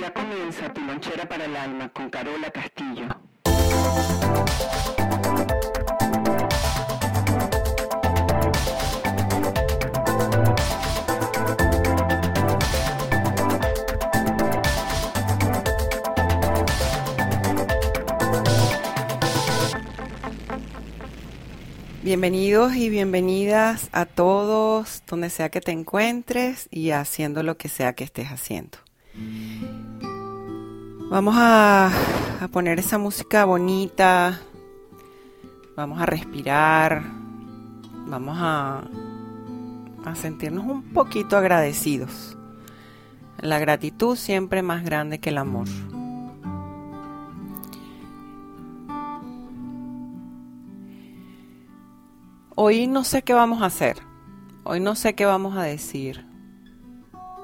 Ya comienza tu lonchera para el alma con Carola Castillo. Bienvenidos y bienvenidas a todos, donde sea que te encuentres y haciendo lo que sea que estés haciendo. Vamos a, poner esa música bonita, vamos a respirar, vamos a, a sentirnos un poquito agradecidos. La gratitud siempre más grande que el amor. Hoy no sé qué vamos a hacer, hoy no sé qué vamos a decir,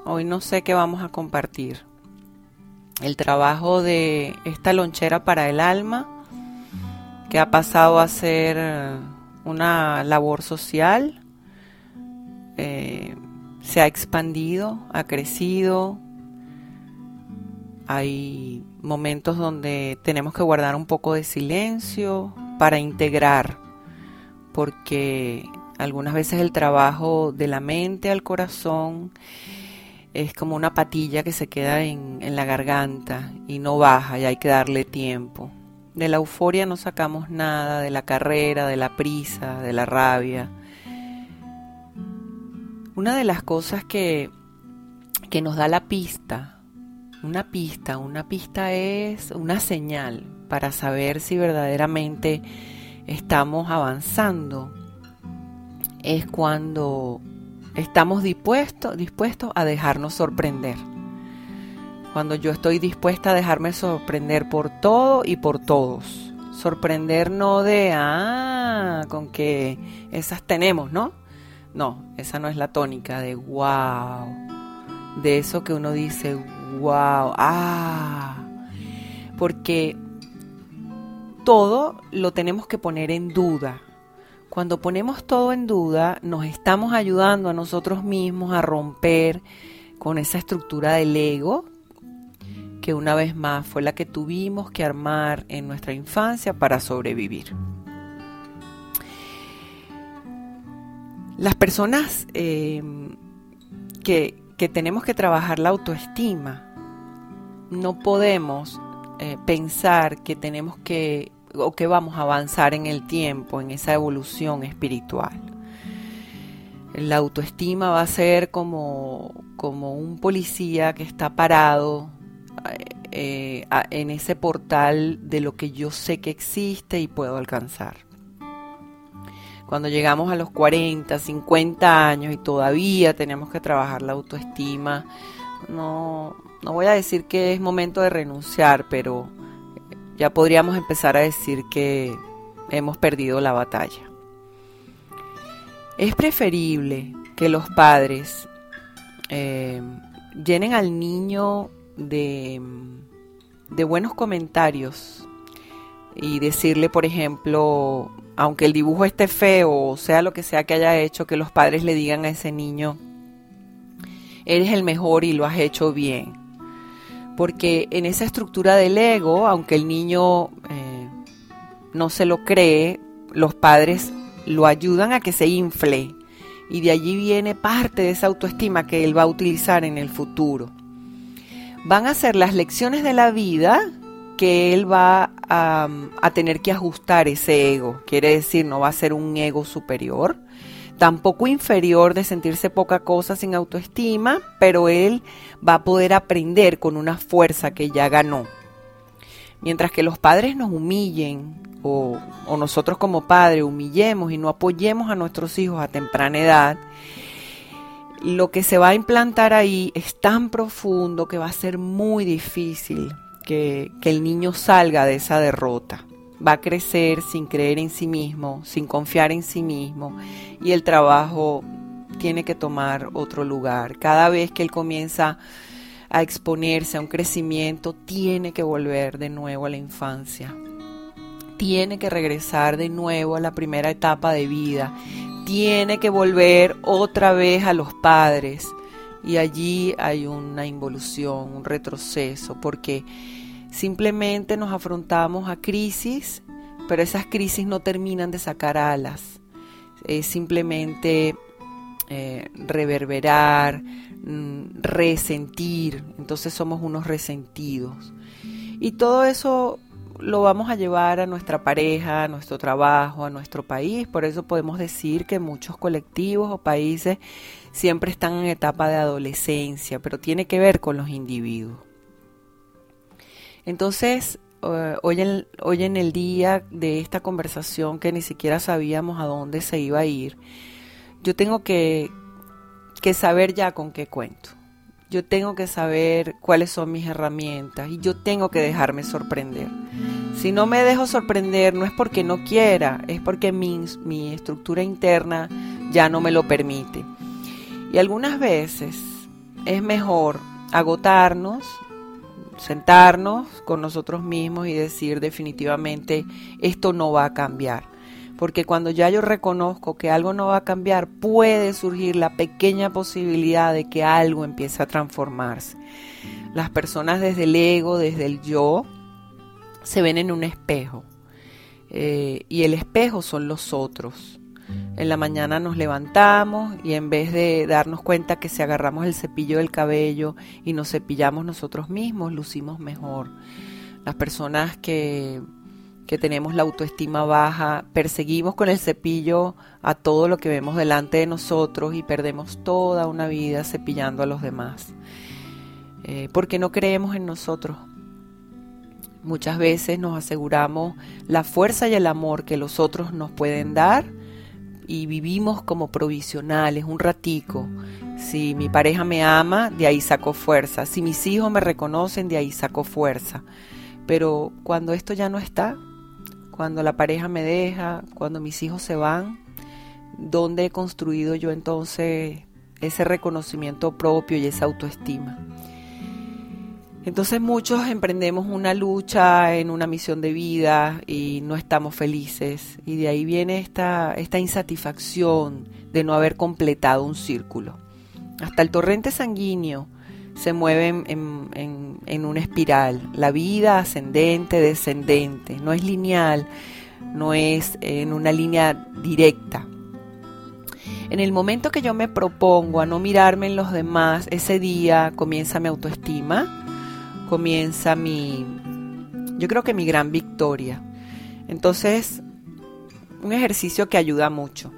hoy no sé qué vamos a compartir el trabajo de esta lonchera para el alma, que ha pasado a ser una labor social, eh, se ha expandido, ha crecido. Hay momentos donde tenemos que guardar un poco de silencio para integrar, porque algunas veces el trabajo de la mente al corazón es como una patilla que se queda en, la garganta y no baja y hay que darle tiempo. De la euforia no sacamos nada, de la carrera, de la prisa, de la rabia. Una de las cosas que, que nos da la pista, una pista, una pista es una señal para saber si verdaderamente estamos avanzando, es cuando Estamos dispuestos, dispuestos a dejarnos sorprender. Cuando yo estoy dispuesta a dejarme sorprender por todo y por todos. Sorprender no de, ah, con que esas tenemos, ¿no? No, esa no es la tónica de wow. De eso que uno dice, wow, ah. Porque todo lo tenemos que poner en duda. Cuando ponemos todo en duda, nos estamos ayudando a nosotros mismos a romper con esa estructura del ego que una vez más fue la que tuvimos que armar en nuestra infancia para sobrevivir. Las personas eh, que, tenemos que trabajar la autoestima, no podemos eh, pensar que tenemos que o que vamos a avanzar en el tiempo, en esa evolución espiritual. La autoestima va a ser como, como un policía que está parado eh, en ese portal de lo que yo sé que existe y puedo alcanzar. Cuando llegamos a los 40, 50 años y todavía tenemos que trabajar la autoestima, no, no voy a decir que es momento de renunciar, pero ya podríamos empezar a decir que hemos perdido la batalla. Es preferible que los padres eh, llenen al niño de, de buenos comentarios y decirle, por ejemplo, aunque el dibujo esté feo o sea lo que sea que haya hecho, que los padres le digan a ese niño, eres el mejor y lo has hecho bien porque en esa estructura del ego, aunque el niño eh, no se lo cree, los padres lo ayudan a que se infle y de allí viene parte de esa autoestima que él va a utilizar en el futuro. Van a ser las lecciones de la vida que él va a, a tener que ajustar ese ego. Quiere decir, no va a ser un ego superior, tampoco inferior de sentirse poca cosa sin autoestima, pero él va a poder aprender con una fuerza que ya ganó. Mientras que los padres nos humillen o, nosotros como padres humillemos y no apoyemos a nuestros hijos a temprana edad, lo que se va a implantar ahí es tan profundo que va a ser muy difícil que, el niño salga de esa derrota. Va a crecer sin creer en sí mismo, sin confiar en sí mismo y el trabajo tiene que tomar otro lugar. Cada vez que él comienza a exponerse a un crecimiento, tiene que volver de nuevo a la infancia. Tiene que regresar de nuevo a la primera etapa de vida. Tiene que volver otra vez a los padres. Y allí hay una involución, un retroceso, porque simplemente nos afrontamos a crisis, pero esas crisis no terminan de sacar alas. Es simplemente eh, reverberar, mm, resentir, entonces somos unos resentidos. Y todo eso lo vamos a llevar a nuestra pareja, a nuestro trabajo, a nuestro país. Por eso podemos decir que muchos colectivos o países siempre están en etapa de adolescencia, pero tiene que ver con los individuos. Entonces, eh, hoy, en, hoy en el día de esta conversación que ni siquiera sabíamos a dónde se iba a ir, yo tengo que, saber ya con qué cuento. Yo tengo que saber cuáles son mis herramientas y yo tengo que dejarme sorprender. Si no me dejo sorprender no es porque no quiera, es porque mi, mi estructura interna ya no me lo permite. Y algunas veces es mejor agotarnos, sentarnos con nosotros mismos y decir definitivamente esto no va a cambiar porque cuando ya yo reconozco que algo no va a cambiar, puede surgir la pequeña posibilidad de que algo empiece a transformarse. Las personas desde el ego, desde el yo, se ven en un espejo. Eh, y el espejo son los otros. En la mañana nos levantamos y en vez de darnos cuenta que si agarramos el cepillo del cabello y nos cepillamos nosotros mismos, lucimos mejor. Las personas que que tenemos la autoestima baja, perseguimos con el cepillo a todo lo que vemos delante de nosotros y perdemos toda una vida cepillando a los demás. Eh, porque no creemos en nosotros. Muchas veces nos aseguramos la fuerza y el amor que los otros nos pueden dar y vivimos como provisionales un ratico. Si mi pareja me ama, de ahí saco fuerza. Si mis hijos me reconocen, de ahí saco fuerza. Pero cuando esto ya no está, cuando la pareja me deja, cuando mis hijos se van, ¿dónde he construido yo entonces ese reconocimiento propio y esa autoestima? Entonces muchos emprendemos una lucha en una misión de vida y no estamos felices y de ahí viene esta, esta insatisfacción de no haber completado un círculo. Hasta el torrente sanguíneo se mueven en, en, una espiral. La vida ascendente, descendente, no es lineal, no es en una línea directa. En el momento que yo me propongo a no mirarme en los demás, ese día comienza mi autoestima, comienza mi, yo creo que mi gran victoria. Entonces, un ejercicio que ayuda mucho.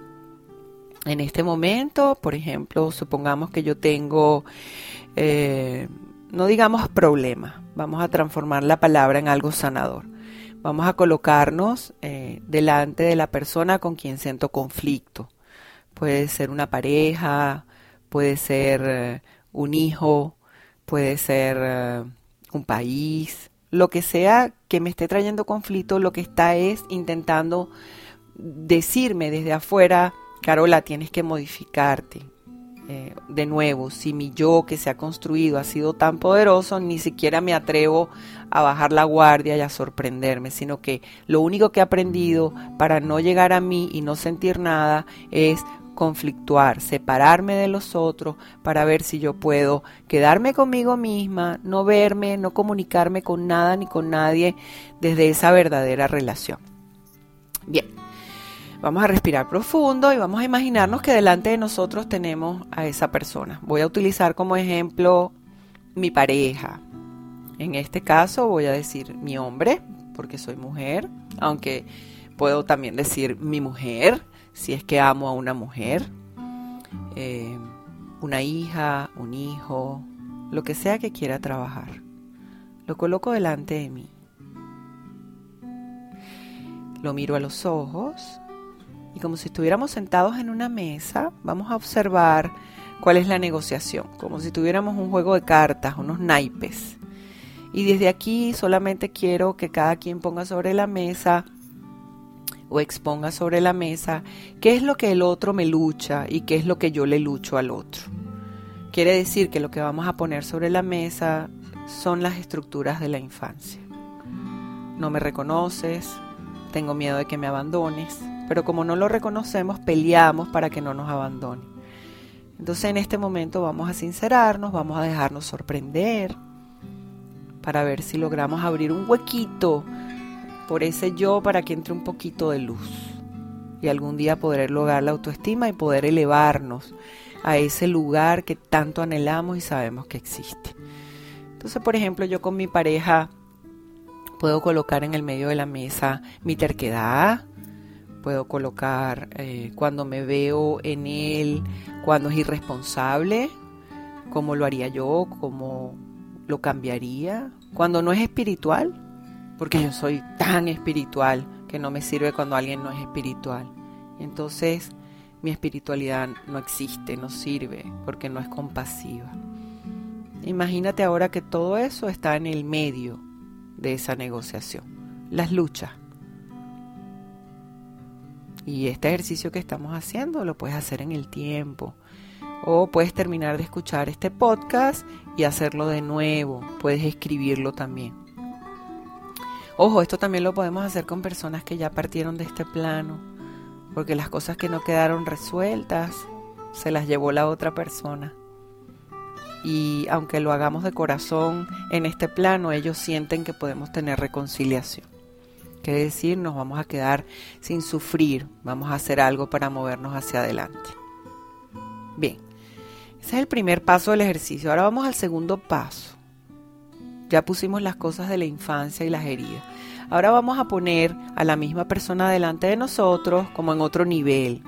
En este momento, por ejemplo, supongamos que yo tengo eh, no digamos problema, vamos a transformar la palabra en algo sanador. Vamos a colocarnos eh, delante de la persona con quien siento conflicto. Puede ser una pareja, puede ser eh, un hijo, puede ser un país, lo que sea que me esté trayendo conflicto, lo que está es intentando decirme desde afuera, Carola, tienes que modificarte, eh, de nuevo, si mi yo que se ha construido ha sido tan poderoso, ni siquiera me atrevo a bajar la guardia y a sorprenderme, sino que lo único que he aprendido para no llegar a mí y no sentir nada es conflictuar, separarme de los otros para ver si yo puedo quedarme conmigo misma, no verme, no comunicarme con nada ni con nadie desde esa verdadera relación. Bien, Vamos a respirar profundo y vamos a imaginarnos que delante de nosotros tenemos a esa persona. Voy a utilizar como ejemplo mi pareja. En este caso voy a decir mi hombre, porque soy mujer, aunque puedo también decir mi mujer, si es que amo a una mujer, eh, una hija, un hijo, lo que sea que quiera trabajar. Lo coloco delante de mí. Lo miro a los ojos y como si estuviéramos sentados en una mesa, vamos a observar cuál es la negociación, como si tuviéramos un juego de cartas, unos naipes. Y desde aquí solamente quiero que cada quien ponga sobre la mesa o exponga sobre la mesa qué es lo que el otro me lucha y qué es lo que yo le lucho al otro. Quiere decir que lo que vamos a poner sobre la mesa son las estructuras de la infancia. No me reconoces, tengo miedo de que me abandones, pero como no lo reconocemos, peleamos para que no nos abandone. Entonces en este momento vamos a sincerarnos, vamos a dejarnos sorprender para ver si logramos abrir un huequito por ese yo para que entre un poquito de luz y algún día poder lograr la autoestima y poder elevarnos a ese lugar que tanto anhelamos y sabemos que existe. Entonces, por ejemplo, yo con mi pareja puedo colocar en el medio de la mesa mi terquedad, puedo colocar eh, cuando me veo en él, cuando es irresponsable, cómo lo haría yo, cómo lo cambiaría, cuando no es espiritual, porque yo soy tan espiritual que no me sirve cuando alguien no es espiritual. Entonces mi espiritualidad no existe, no sirve, porque no es compasiva. Imagínate ahora que todo eso está en el medio de esa negociación, las luchas. Y este ejercicio que estamos haciendo lo puedes hacer en el tiempo. O puedes terminar de escuchar este podcast y hacerlo de nuevo. Puedes escribirlo también. Ojo, esto también lo podemos hacer con personas que ya partieron de este plano, porque las cosas que no quedaron resueltas se las llevó la otra persona. Y aunque lo hagamos de corazón en este plano, ellos sienten que podemos tener reconciliación. Quiere decir, nos vamos a quedar sin sufrir, vamos a hacer algo para movernos hacia adelante. Bien, ese es el primer paso del ejercicio. Ahora vamos al segundo paso. Ya pusimos las cosas de la infancia y las heridas. Ahora vamos a poner a la misma persona delante de nosotros como en otro nivel.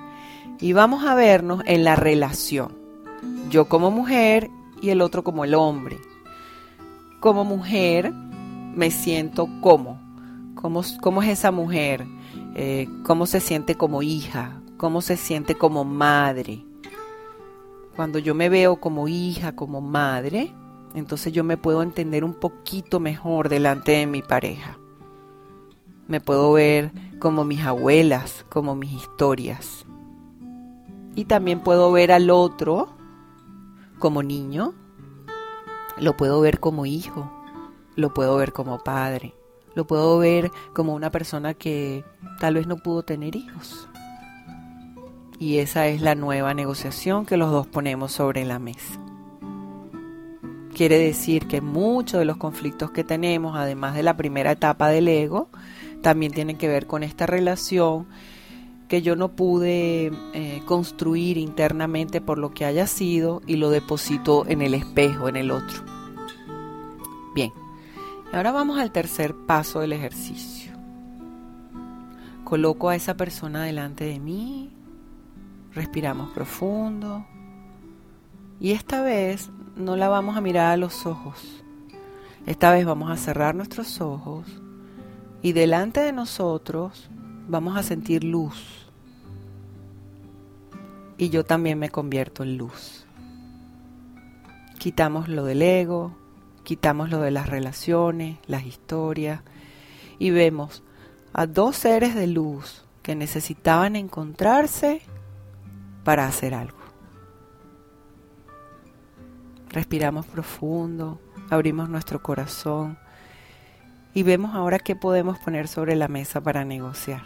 Y vamos a vernos en la relación. Yo como mujer y el otro como el hombre. Como mujer me siento como. ¿Cómo, cómo es esa mujer? Eh, ¿Cómo se siente como hija? ¿Cómo se siente como madre? Cuando yo me veo como hija, como madre, entonces yo me puedo entender un poquito mejor delante de mi pareja. Me puedo ver como mis abuelas, como mis historias. Y también puedo ver al otro como niño, lo puedo ver como hijo, lo puedo ver como padre, lo puedo ver como una persona que tal vez no pudo tener hijos. Y esa es la nueva negociación que los dos ponemos sobre la mesa. Quiere decir que muchos de los conflictos que tenemos, además de la primera etapa del ego, también tienen que ver con esta relación que yo no pude eh, construir internamente por lo que haya sido y lo deposito en el espejo, en el otro. Bien, ahora vamos al tercer paso del ejercicio. Coloco a esa persona delante de mí, respiramos profundo y esta vez no la vamos a mirar a los ojos. Esta vez vamos a cerrar nuestros ojos y delante de nosotros vamos a sentir luz. Y yo también me convierto en luz. Quitamos lo del ego, quitamos lo de las relaciones, las historias y vemos a dos seres de luz que necesitaban encontrarse para hacer algo. Respiramos profundo, abrimos nuestro corazón y vemos ahora qué podemos poner sobre la mesa para negociar.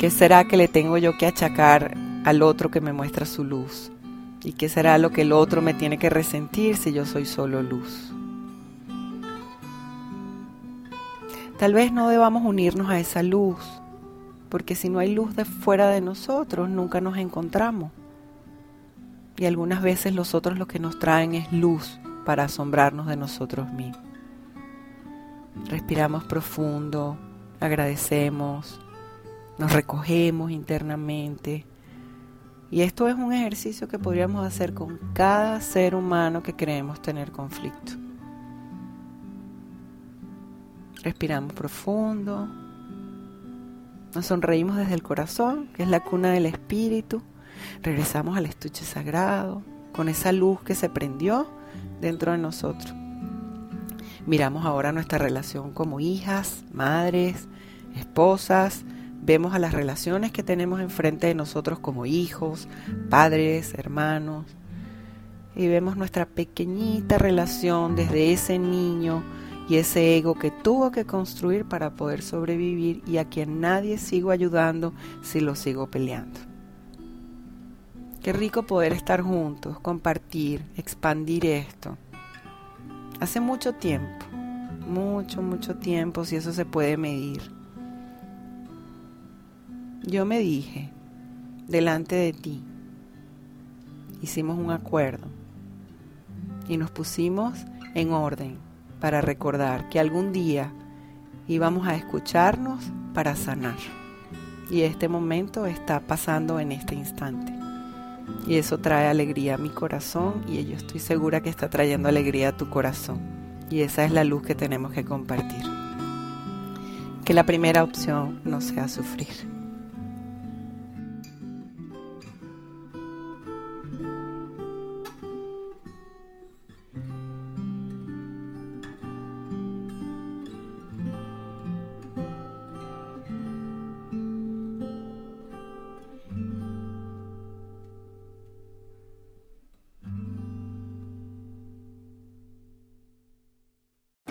¿Qué será que le tengo yo que achacar al otro que me muestra su luz? ¿Y qué será lo que el otro me tiene que resentir si yo soy solo luz? Tal vez no debamos unirnos a esa luz, porque si no hay luz de fuera de nosotros, nunca nos encontramos. Y algunas veces los otros lo que nos traen es luz para asombrarnos de nosotros mismos. Respiramos profundo, agradecemos, nos recogemos internamente. Y esto es un ejercicio que podríamos hacer con cada ser humano que creemos tener conflicto. Respiramos profundo. Nos sonreímos desde el corazón, que es la cuna del espíritu. Regresamos al estuche sagrado, con esa luz que se prendió dentro de nosotros. Miramos ahora nuestra relación como hijas, madres, esposas, vemos a las relaciones que tenemos enfrente de nosotros como hijos, padres, hermanos, y vemos nuestra pequeñita relación desde ese niño y ese ego que tuvo que construir para poder sobrevivir y a quien nadie sigo ayudando si lo sigo peleando. Qué rico poder estar juntos, compartir, expandir esto. Hace mucho tiempo, mucho, mucho tiempo, si eso se puede medir. Yo me dije, delante de ti, hicimos un acuerdo y nos pusimos en orden para recordar que algún día íbamos a escucharnos para sanar. Y este momento está pasando en este instante. Y eso trae alegría a mi corazón y yo estoy segura que está trayendo alegría a tu corazón. Y esa es la luz que tenemos que compartir. Que la primera opción no sea sufrir.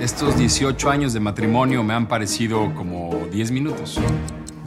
Estos 18 años de matrimonio me han parecido como 10 minutos.